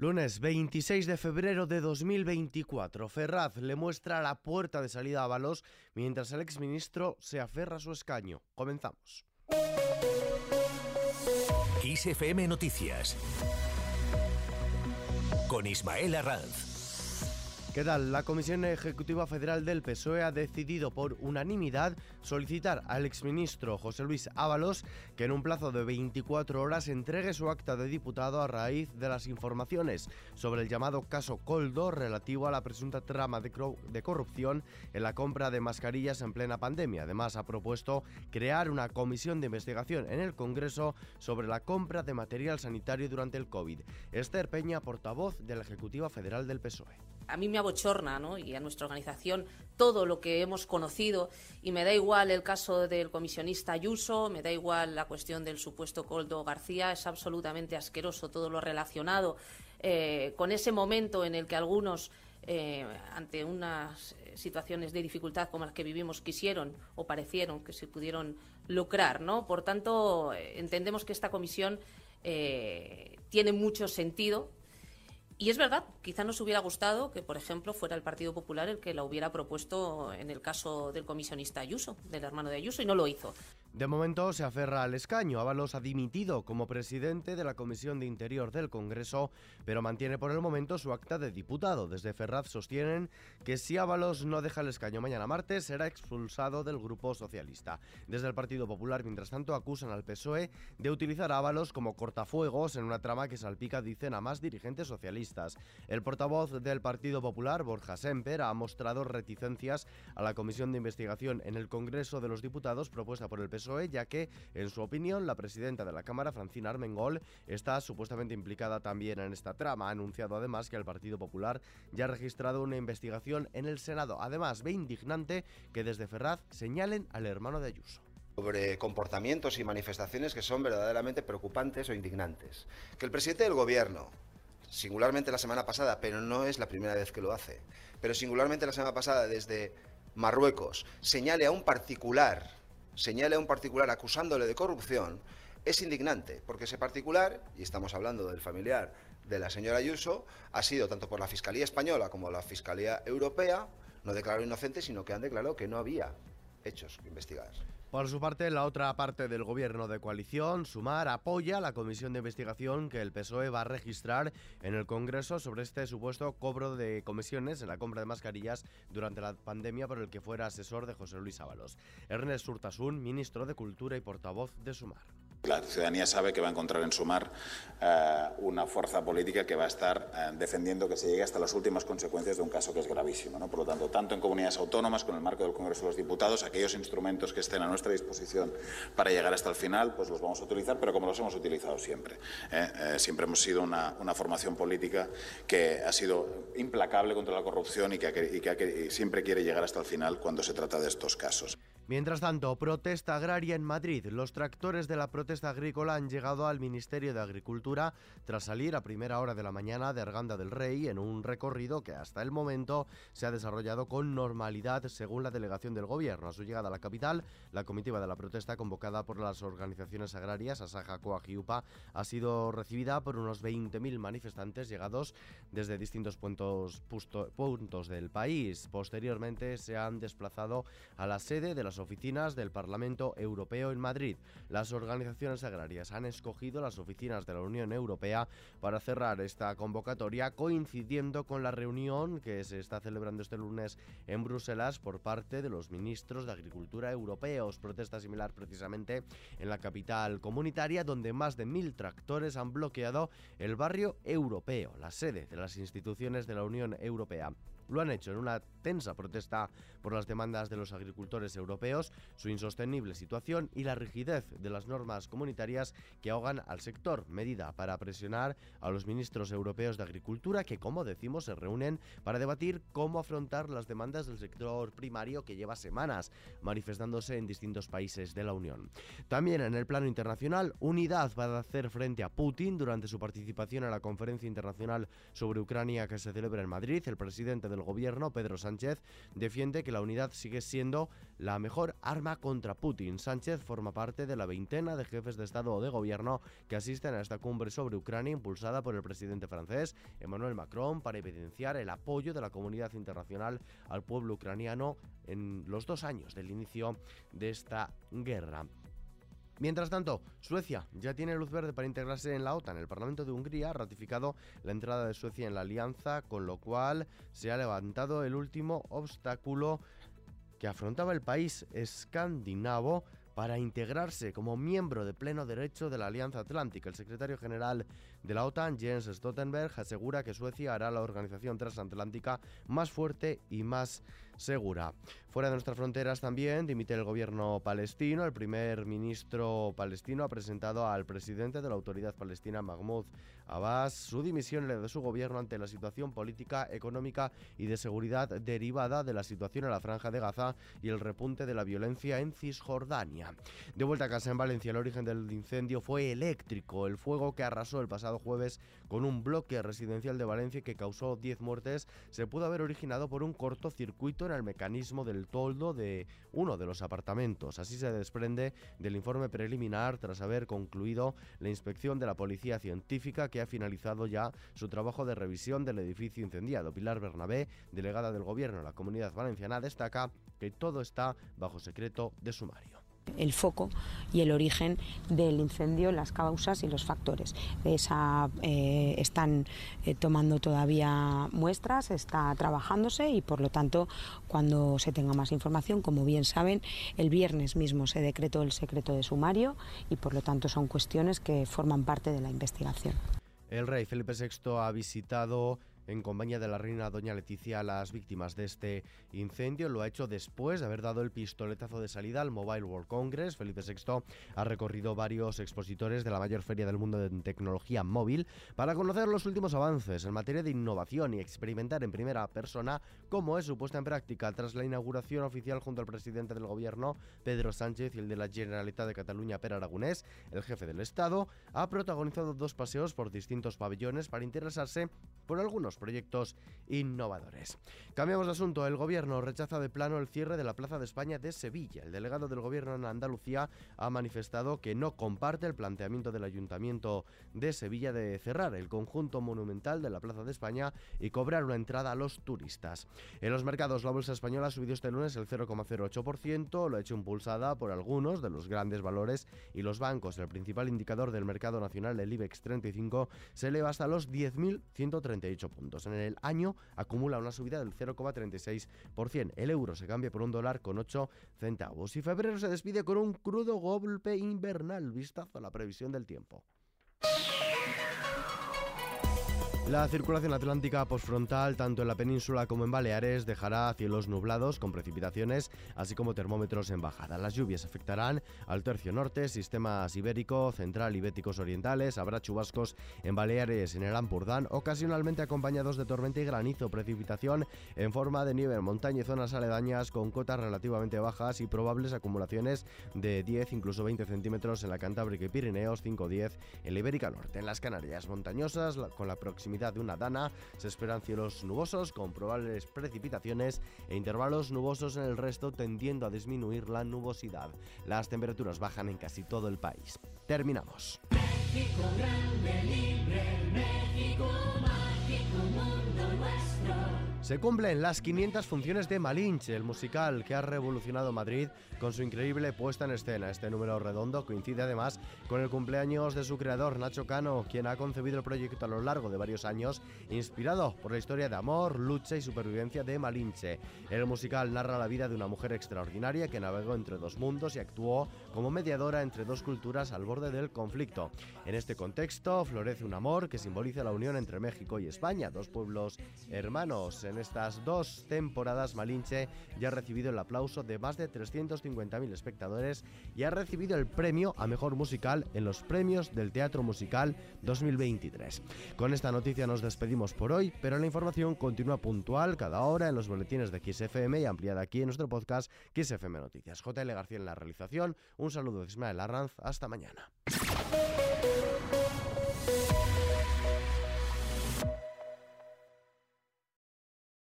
Lunes 26 de febrero de 2024. Ferraz le muestra la puerta de salida a Balos mientras el exministro se aferra a su escaño. Comenzamos. XFM Noticias. Con Ismael Arranz. ¿Qué tal? La Comisión Ejecutiva Federal del PSOE ha decidido por unanimidad solicitar al exministro José Luis Ábalos que en un plazo de 24 horas entregue su acta de diputado a raíz de las informaciones sobre el llamado caso Coldo relativo a la presunta trama de, corrupción en la compra de mascarillas en plena pandemia. Además, ha propuesto crear una comisión de investigación en el Congreso sobre la compra de material sanitario durante el COVID. Esther Peña, portavoz de la Ejecutiva Federal del PSOE a mí me abochorna, ¿no? y a nuestra organización, todo lo que hemos conocido, y me da igual el caso del comisionista Ayuso, me da igual la cuestión del supuesto Coldo García, es absolutamente asqueroso todo lo relacionado eh, con ese momento en el que algunos, eh, ante unas situaciones de dificultad como las que vivimos, quisieron o parecieron que se pudieron lucrar. ¿no? Por tanto, eh, entendemos que esta comisión tiene mucho sentido y es verdad, quizá nos hubiera gustado que, por ejemplo, fuera el Partido Popular el que la hubiera propuesto en el caso del comisionista Ayuso, del hermano de Ayuso, y no lo hizo. De momento se aferra al escaño. Ábalos ha dimitido como presidente de la Comisión de Interior del Congreso, pero mantiene por el momento su acta de diputado. Desde Ferraz sostienen que si Ábalos no deja el escaño mañana martes, será expulsado del Grupo Socialista. Desde el Partido Popular, mientras tanto, acusan al PSOE de utilizar a Ábalos como cortafuegos en una trama que salpica, dicen, a más dirigentes socialistas. El portavoz del Partido Popular, Borja Semper, ha mostrado reticencias a la Comisión de Investigación en el Congreso de los Diputados propuesta por el PSOE ya que, en su opinión, la presidenta de la Cámara, Francina Armengol, está supuestamente implicada también en esta trama. Ha anunciado además que el Partido Popular ya ha registrado una investigación en el Senado. Además, ve indignante que desde Ferraz señalen al hermano de Ayuso sobre comportamientos y manifestaciones que son verdaderamente preocupantes o indignantes. Que el presidente del gobierno, singularmente la semana pasada, pero no es la primera vez que lo hace, pero singularmente la semana pasada desde Marruecos, señale a un particular señale a un particular acusándole de corrupción es indignante, porque ese particular, y estamos hablando del familiar de la señora Ayuso, ha sido tanto por la Fiscalía Española como la Fiscalía Europea, no declarado inocente, sino que han declarado que no había hechos que investigar. Por su parte, la otra parte del gobierno de coalición, Sumar, apoya la comisión de investigación que el PSOE va a registrar en el Congreso sobre este supuesto cobro de comisiones en la compra de mascarillas durante la pandemia por el que fuera asesor de José Luis Ábalos. Ernest Urtasun, ministro de Cultura y portavoz de Sumar. La ciudadanía sabe que va a encontrar en Sumar eh, una fuerza política que va a estar eh, defendiendo que se llegue hasta las últimas consecuencias de un caso que es gravísimo. ¿no? Por lo tanto, tanto en comunidades autónomas, con el marco del Congreso de los Diputados, aquellos instrumentos que estén a nuestra disposición para llegar hasta el final, pues los vamos a utilizar, pero como los hemos utilizado siempre. ¿eh? siempre hemos sido una, formación política que ha sido implacable contra la corrupción y que siempre quiere llegar hasta el final cuando se trata de estos casos. Mientras tanto, protesta agraria en Madrid. Los tractores de la protesta agrícola han llegado al Ministerio de Agricultura tras salir a primera hora de la mañana de Arganda del Rey en un recorrido que hasta el momento se ha desarrollado con normalidad según la delegación del gobierno. A su llegada a la capital, la comitiva de la protesta convocada por las organizaciones agrarias Asaja, Coag y ha sido recibida por unos 20.000 manifestantes llegados desde distintos puntos, puntos del país. Posteriormente se han desplazado a la sede de las oficinas del Parlamento Europeo en Madrid. Las organizaciones agrarias han escogido las oficinas de la Unión Europea para cerrar esta convocatoria coincidiendo con la reunión que se está celebrando este lunes en Bruselas por parte de los ministros de Agricultura europeos. Protesta similar precisamente en la capital comunitaria donde más de mil tractores han bloqueado el barrio europeo, la sede de las instituciones de la Unión Europea. Lo han hecho en una tensa protesta por las demandas de los agricultores europeos, su insostenible situación y la rigidez de las normas comunitarias que ahogan al sector, medida para presionar a los ministros europeos de Agricultura que, como decimos, se reúnen para debatir cómo afrontar las demandas del sector primario que lleva semanas manifestándose en distintos países de la Unión. También en el plano internacional, unidad va a hacer frente a Putin durante su participación en la conferencia internacional sobre Ucrania que se celebra en Madrid. El presidente del del gobierno, Pedro Sánchez, defiende que la unidad sigue siendo la mejor arma contra Putin. Sánchez forma parte de la veintena de jefes de Estado o de gobierno que asisten a esta cumbre sobre Ucrania impulsada por el presidente francés Emmanuel Macron para evidenciar el apoyo de la comunidad internacional al pueblo ucraniano en los dos años del inicio de esta guerra. Mientras tanto, Suecia ya tiene luz verde para integrarse en la OTAN. El Parlamento de Hungría ha ratificado la entrada de Suecia en la alianza, con lo cual se ha levantado el último obstáculo que afrontaba el país escandinavo para integrarse como miembro de pleno derecho de la Alianza Atlántica. El secretario general de la OTAN, Jens Stoltenberg, asegura que Suecia hará la organización transatlántica más fuerte y más segura. Fuera de nuestras fronteras también dimite el gobierno palestino. El primer ministro palestino ha presentado al presidente de la autoridad palestina, Mahmoud Abbas, su dimisión de su gobierno ante la situación política, económica y de seguridad derivada de la situación en la franja de Gaza y el repunte de la violencia en Cisjordania. De vuelta a casa en Valencia, el origen del incendio fue eléctrico. El fuego que arrasó el pasado jueves con un bloque residencial de Valencia que causó 10 muertes se pudo haber originado por un cortocircuito en el mecanismo del toldo de uno de los apartamentos. Así se desprende del informe preliminar tras haber concluido la inspección de la Policía Científica que ha finalizado ya su trabajo de revisión del edificio incendiado. Pilar Bernabé, delegada del Gobierno en la Comunidad Valenciana, destaca que todo está bajo secreto de sumario el foco y el origen del incendio, las causas y los factores. Esa, eh, están eh, tomando todavía muestras, está trabajándose y por lo tanto cuando se tenga más información, como bien saben, el viernes mismo se decretó el secreto de sumario y por lo tanto son cuestiones que forman parte de la investigación. El rey Felipe VI ha visitado en compañía de la reina doña Leticia a las víctimas de este incendio. Lo ha hecho después de haber dado el pistoletazo de salida al Mobile World Congress. Felipe VI ha recorrido varios expositores de la mayor feria del mundo de tecnología móvil para conocer los últimos avances en materia de innovación y experimentar en primera persona cómo es su puesta en práctica tras la inauguración oficial junto al presidente del gobierno Pedro Sánchez y el de la Generalitat de Cataluña Per Aragonés. El jefe del Estado ha protagonizado dos paseos por distintos pabellones para interesarse por algunos proyectos innovadores. Cambiamos de asunto. El gobierno rechaza de plano el cierre de la Plaza de España de Sevilla. El delegado del gobierno en Andalucía ha manifestado que no comparte el planteamiento del ayuntamiento de Sevilla de cerrar el conjunto monumental de la Plaza de España y cobrar una entrada a los turistas. En los mercados, la bolsa española ha subido este lunes el 0,08%, lo ha hecho impulsada por algunos de los grandes valores y los bancos. El principal indicador del mercado nacional, el IBEX 35, se eleva hasta los 10.138 puntos en el año acumula una subida del 0,36%. El euro se cambia por un dólar con 8 centavos. Y febrero se despide con un crudo golpe invernal. Vistazo a la previsión del tiempo. La circulación atlántica postfrontal, tanto en la península como en Baleares, dejará cielos nublados con precipitaciones, así como termómetros en bajada. Las lluvias afectarán al tercio norte, sistemas ibérico, central y béticos orientales. Habrá chubascos en Baleares, en el Ampurdán, ocasionalmente acompañados de tormenta y granizo, precipitación en forma de nieve en montaña y zonas aledañas con cotas relativamente bajas y probables acumulaciones de 10, incluso 20 centímetros en la Cantábrica y Pirineos, 5-10 en la Ibérica Norte. En las Canarias montañosas, con la proximidad de una dana. Se esperan cielos nubosos con probables precipitaciones e intervalos nubosos en el resto tendiendo a disminuir la nubosidad. Las temperaturas bajan en casi todo el país. Terminamos. Se cumplen las 500 funciones de Malinche, el musical que ha revolucionado Madrid con su increíble puesta en escena. Este número redondo coincide además con el cumpleaños de su creador, Nacho Cano, quien ha concebido el proyecto a lo largo de varios años, inspirado por la historia de amor, lucha y supervivencia de Malinche. El musical narra la vida de una mujer extraordinaria que navegó entre dos mundos y actuó como mediadora entre dos culturas al borde del conflicto. En este contexto florece un amor que simboliza la unión entre México y España, dos pueblos hermanos. En estas dos temporadas, Malinche ya ha recibido el aplauso de más de 350.000 espectadores y ha recibido el premio a mejor musical en los premios del Teatro Musical 2023. Con esta noticia nos despedimos por hoy, pero la información continúa puntual cada hora en los boletines de XFM y ampliada aquí en nuestro podcast XFM Noticias. JL García en la realización. Un saludo de Ismael Arranz. Hasta mañana.